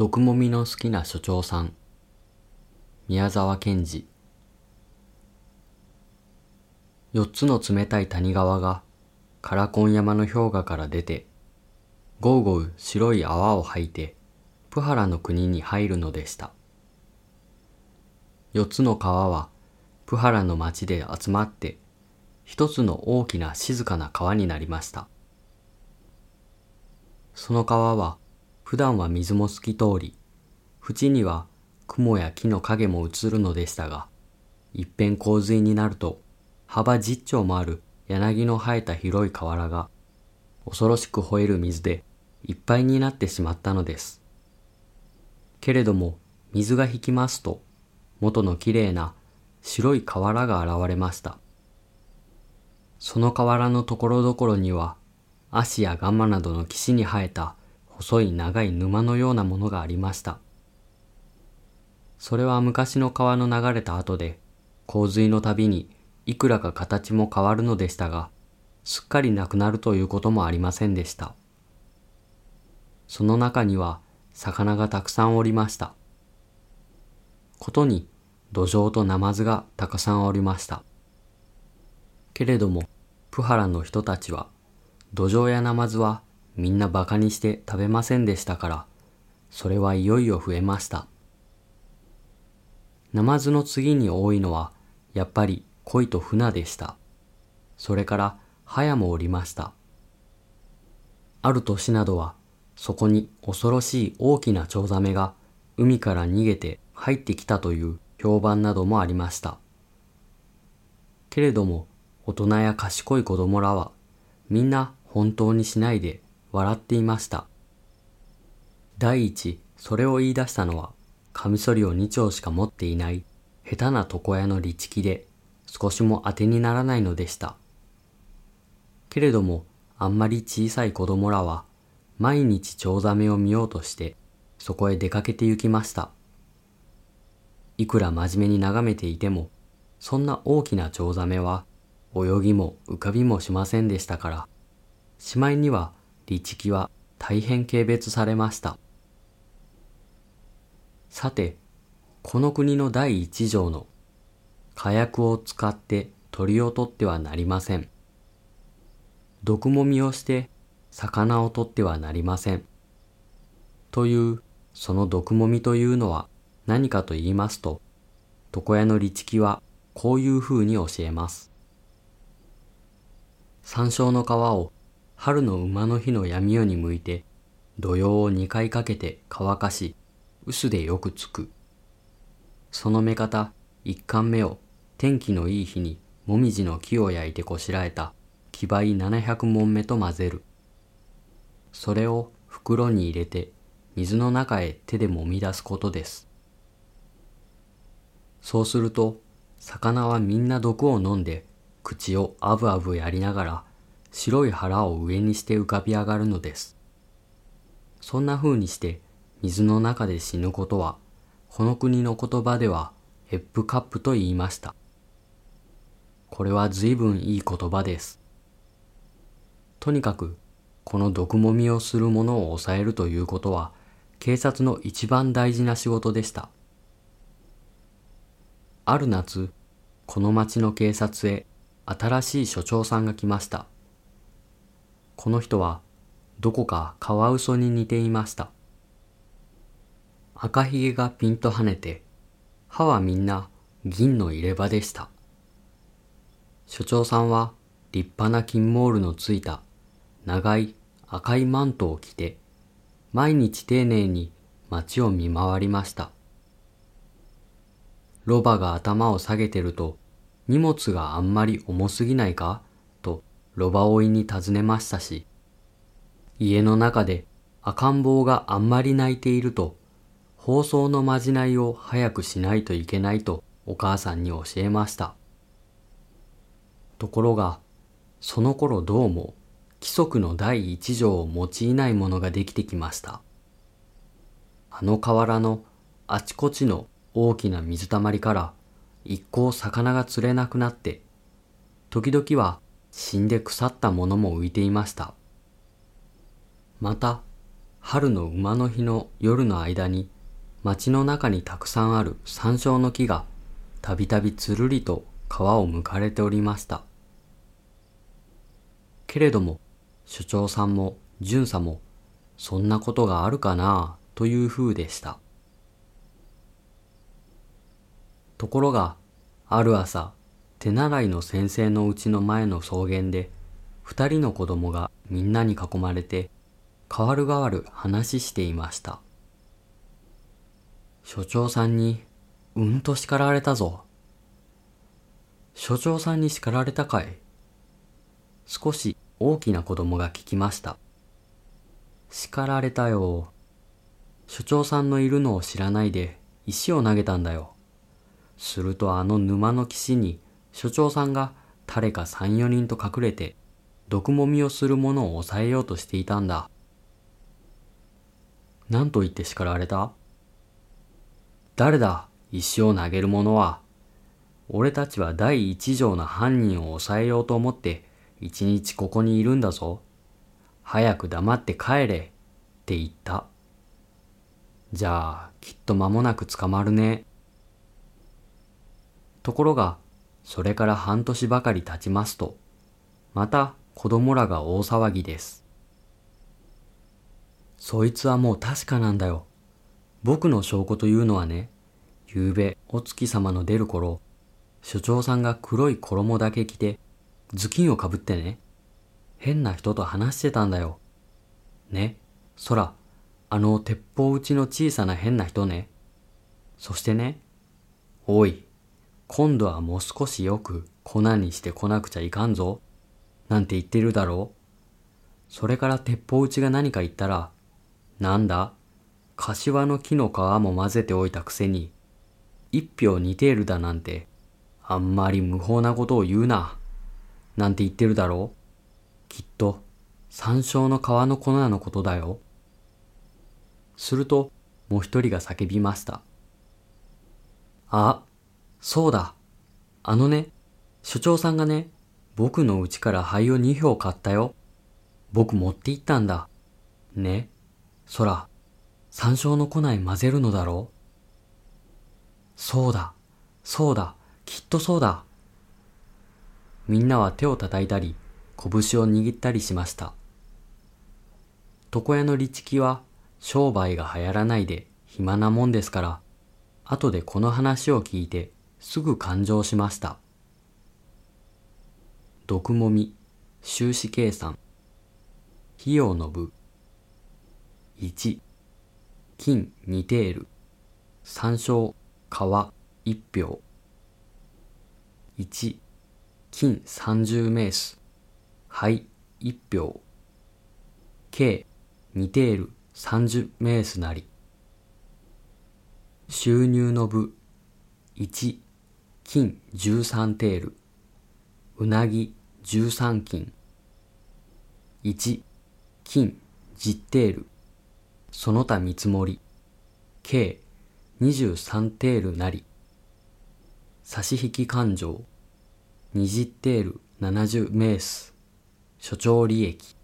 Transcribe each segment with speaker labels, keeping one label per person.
Speaker 1: 毒もみの好きな所長さん。宮沢賢治。四つの冷たい谷川がカラコン山の氷河から出てゴうゴう白い泡を吐いてプハラの国に入るのでした。四つの川はプハラの町で集まって一つの大きな静かな川になりました。その川は普段は水も透き通り縁には雲や木の影も映るのでしたがいっぺん洪水になると幅十丁もある柳の生えた広い河原が恐ろしく吠える水でいっぱいになってしまったのです。けれども水が引きますと元のきれいな白い河原が現れました。その河原のところどころには足やガマなどの岸に生えた細い長い沼のようなものがありました。それは昔の川の流れた後で洪水のたびにいくらか形も変わるのでしたがすっかりなくなるということもありませんでした。その中には魚がたくさんおりました。ことに土壌とナマズがたくさんおりました。けれどもプハラの人たちは土壌やナマズはみんな馬鹿にして食べませんでしたから。それはいよいよ増えました。ナマズの次に多いのはやっぱり鯉と船でした。それからハヤもおりました。ある年などはそこに恐ろしい大きなチョウザメが海から逃げて入ってきたという評判などもありました。けれども大人や賢い子供らはみんな本当にしないで笑っていました。第一それを言い出したのはカミソリを2丁しか持っていない下手な床屋の律気で少しも当てにならないのでした。けれどもあんまり小さい子供らは毎日チョウザメを見ようとしてそこへ出かけて行きました。いくら真面目に眺めていてもそんな大きなチョウザメは泳ぎも浮かびもしませんでしたからしまいには律気は大変軽蔑されました。さてこの国の第一条の火薬を使って鳥を取ってはなりません。毒もみをして魚を取ってはなりません。というその毒もみというのは何かと言いますと床屋の律気はこういうふうに教えます。山椒の皮を春の馬の日の闇夜に向いて土曜を二回かけて乾かし臼でよくつく。その目方一貫目を天気のいい日にもみじの木を焼いてこしらえた木灰700門目と混ぜる。それを袋に入れて水の中へ手でもみ出すことです。そうすると魚はみんな毒を飲んで口をあぶあぶやりながら白い腹を上にして浮かび上がるのです。そんな風にして水の中で死ぬことはこの国の言葉ではヘップカップと言いました。これは随分いい言葉です。とにかくこの毒もみをする者を抑えるということは警察の一番大事な仕事でした。ある夏、この町の警察へ新しい所長さんが来ました。この人はどこかカワウソに似ていました。赤ひげがピンと跳ねて、歯はみんな銀の入れ歯でした。所長さんは立派な金モールのついた長い赤いマントを着て、毎日丁寧に街を見回りました。ロバが頭を下げてると、荷物があんまり重すぎないか？ロバ追いに尋ねましたし、家の中で赤ん坊があんまり泣いていると、放送のまじないを早くしないといけないとお母さんに教えました。ところが、その頃どうも規則の第一条を用いないものができてきました。あの河原のあちこちの大きな水たまりから一向魚が釣れなくなって、時々は死んで腐ったものも浮いていました。また、春の馬の日の夜の間に町の中にたくさんある山椒の木がたびたびつるりと皮を剥かれておりました。けれども所長さんも巡査もそんなことがあるかなという風でした。ところがある朝手習いの先生のうちの前の草原で二人の子供がみんなに囲まれて代わる代わる話していました。所長さんにうんと叱られたぞ。所長さんに叱られたかい少し大きな子供が聞きました。叱られたよ。所長さんのいるのを知らないで石を投げたんだよ。するとあの沼の岸に所長さんが誰か三四人と隠れて毒もみをする者を抑えようとしていたんだ。何と言って叱られた？誰だ？石を投げる者は。俺たちは第一条の犯人を抑えようと思って一日ここにいるんだぞ。早く黙って帰れって言った。じゃあきっと間もなく捕まるね。ところがそれから半年ばかり経ちますとまた子供らが大騒ぎです。そいつはもう確かなんだよ。僕の証拠というのはね、夕べお月様の出る頃、所長さんが黒い衣だけ着て、頭巾をかぶってね、変な人と話してたんだよ。ね、そら、あの鉄砲打ちの小さな変な人ね。そしてね、おい、今度はもう少しよく粉にして来なくちゃいかんぞ。なんて言ってるだろう。それから鉄砲打ちが何か言ったら、なんだ？柏の木の皮も混ぜておいたくせに、一票似ているだなんて、あんまり無法なことを言うな。なんて言ってるだろうきっと、山椒の皮の粉のことだよ。すると、もう一人が叫びました。あ、そうだ。あのね、所長さんがね、僕の家から灰を2票買ったよ。僕持って行ったんだ。ね。そら、山椒の粉に混ぜるのだろうそうだ、そうだ、きっとそうだ。みんなは手を叩いたり、拳を握ったりしました。床屋の律木は商売が流行らないで暇なもんですから、後でこの話を聞いてすぐ感情しました。毒もみ、収支計算、費用の部、1金2テール山椒皮1票。1金30メース灰1票。計2テール30メースなり。収入の部。1金13テールうなぎ13金1金10テールその他見積もり、計23テールなり、差し引き勘定、20テール70メース、所長利益。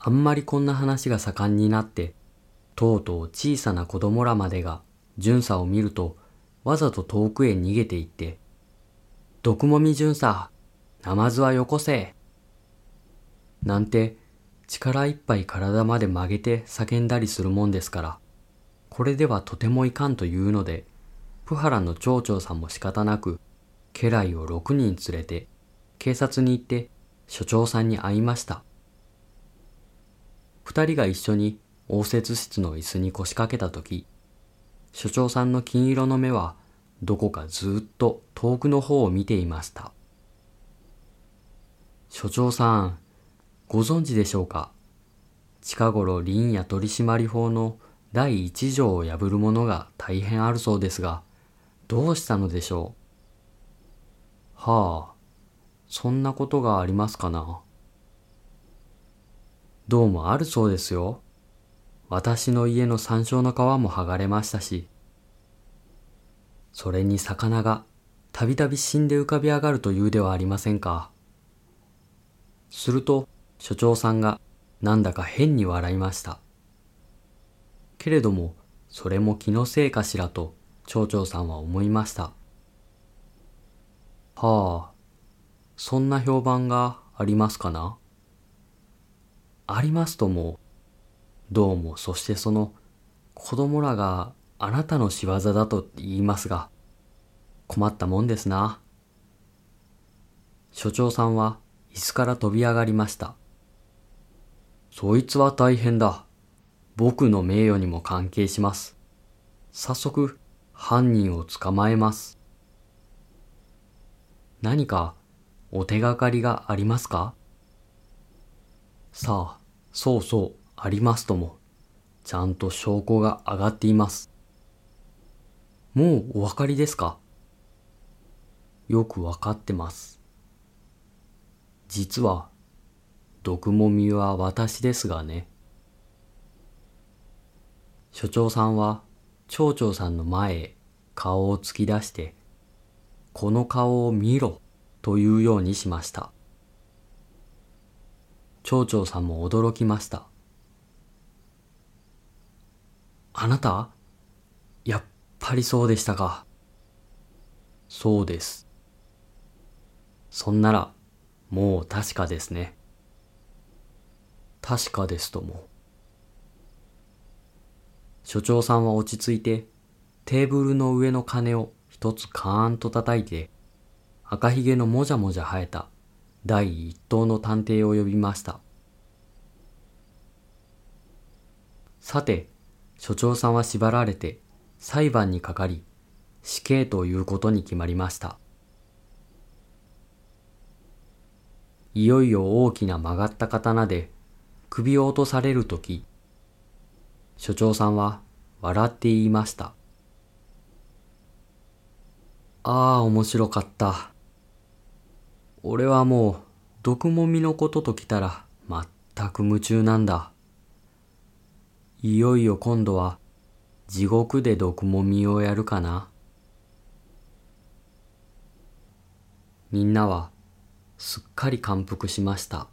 Speaker 1: あんまりこんな話が盛んになって、とうとう小さな子供らまでが巡査を見ると、わざと遠くへ逃げていって、毒もみ巡査、ナマズはよこせ。なんて力いっぱい体まで曲げて叫んだりするもんですから、これではとてもいかんというので、プハラの町長さんも仕方なく、家来を6人連れて、警察に行って所長さんに会いました。二人が一緒に応接室の椅子に腰掛けたとき、所長さんの金色の目はどこかずっと遠くの方を見ていました。所長さん、ご存知でしょうか？近頃林野取締法の第一条を破るものが大変あるそうですが、どうしたのでしょう？はあ、そんなことがありますかな？どうもあるそうですよ。私の家の山椒の皮も剥がれましたし、それに魚がたびたび死んで浮かび上がるというではありませんか。すると、所長さんがなんだか変に笑いました。けれども、それも気のせいかしらと、町長さんは思いました。はあ、そんな評判がありますかなありますとも、どうもそしてその子供らがあなたの仕業だと言いますが、困ったもんですな。所長さんは椅子から飛び上がりました。そいつは大変だ。僕の名誉にも関係します。早速、犯人を捕まえます。何かお手がかりがありますか？さあ、そうそう、ありますとも。ちゃんと証拠が上がっています。もうお分かりですか？よくわかってます。実は、毒もみは私ですがね。所長さんは町長さんの前へ顔を突き出して、この顔を見ろというようにしました。町長さんも驚きました。あなた？やっぱりそうでしたか？そうです。そんなら、もう確かですね。確かですとも。所長さんは落ち着いて、テーブルの上の鐘を一つカーンと叩いて、赤ひげのもじゃもじゃ生えた第一頭の探偵を呼びました。さて、所長さんは縛られて裁判にかかり、死刑ということに決まりました。いよいよ大きな曲がった刀で首を落とされるとき、所長さんは笑って言いました。ああ、面白かった。俺はもう、毒もみのことときたら全く夢中なんだ。いよいよ今度は地獄で毒もみをやるかな。みんなはすっかり感服しました。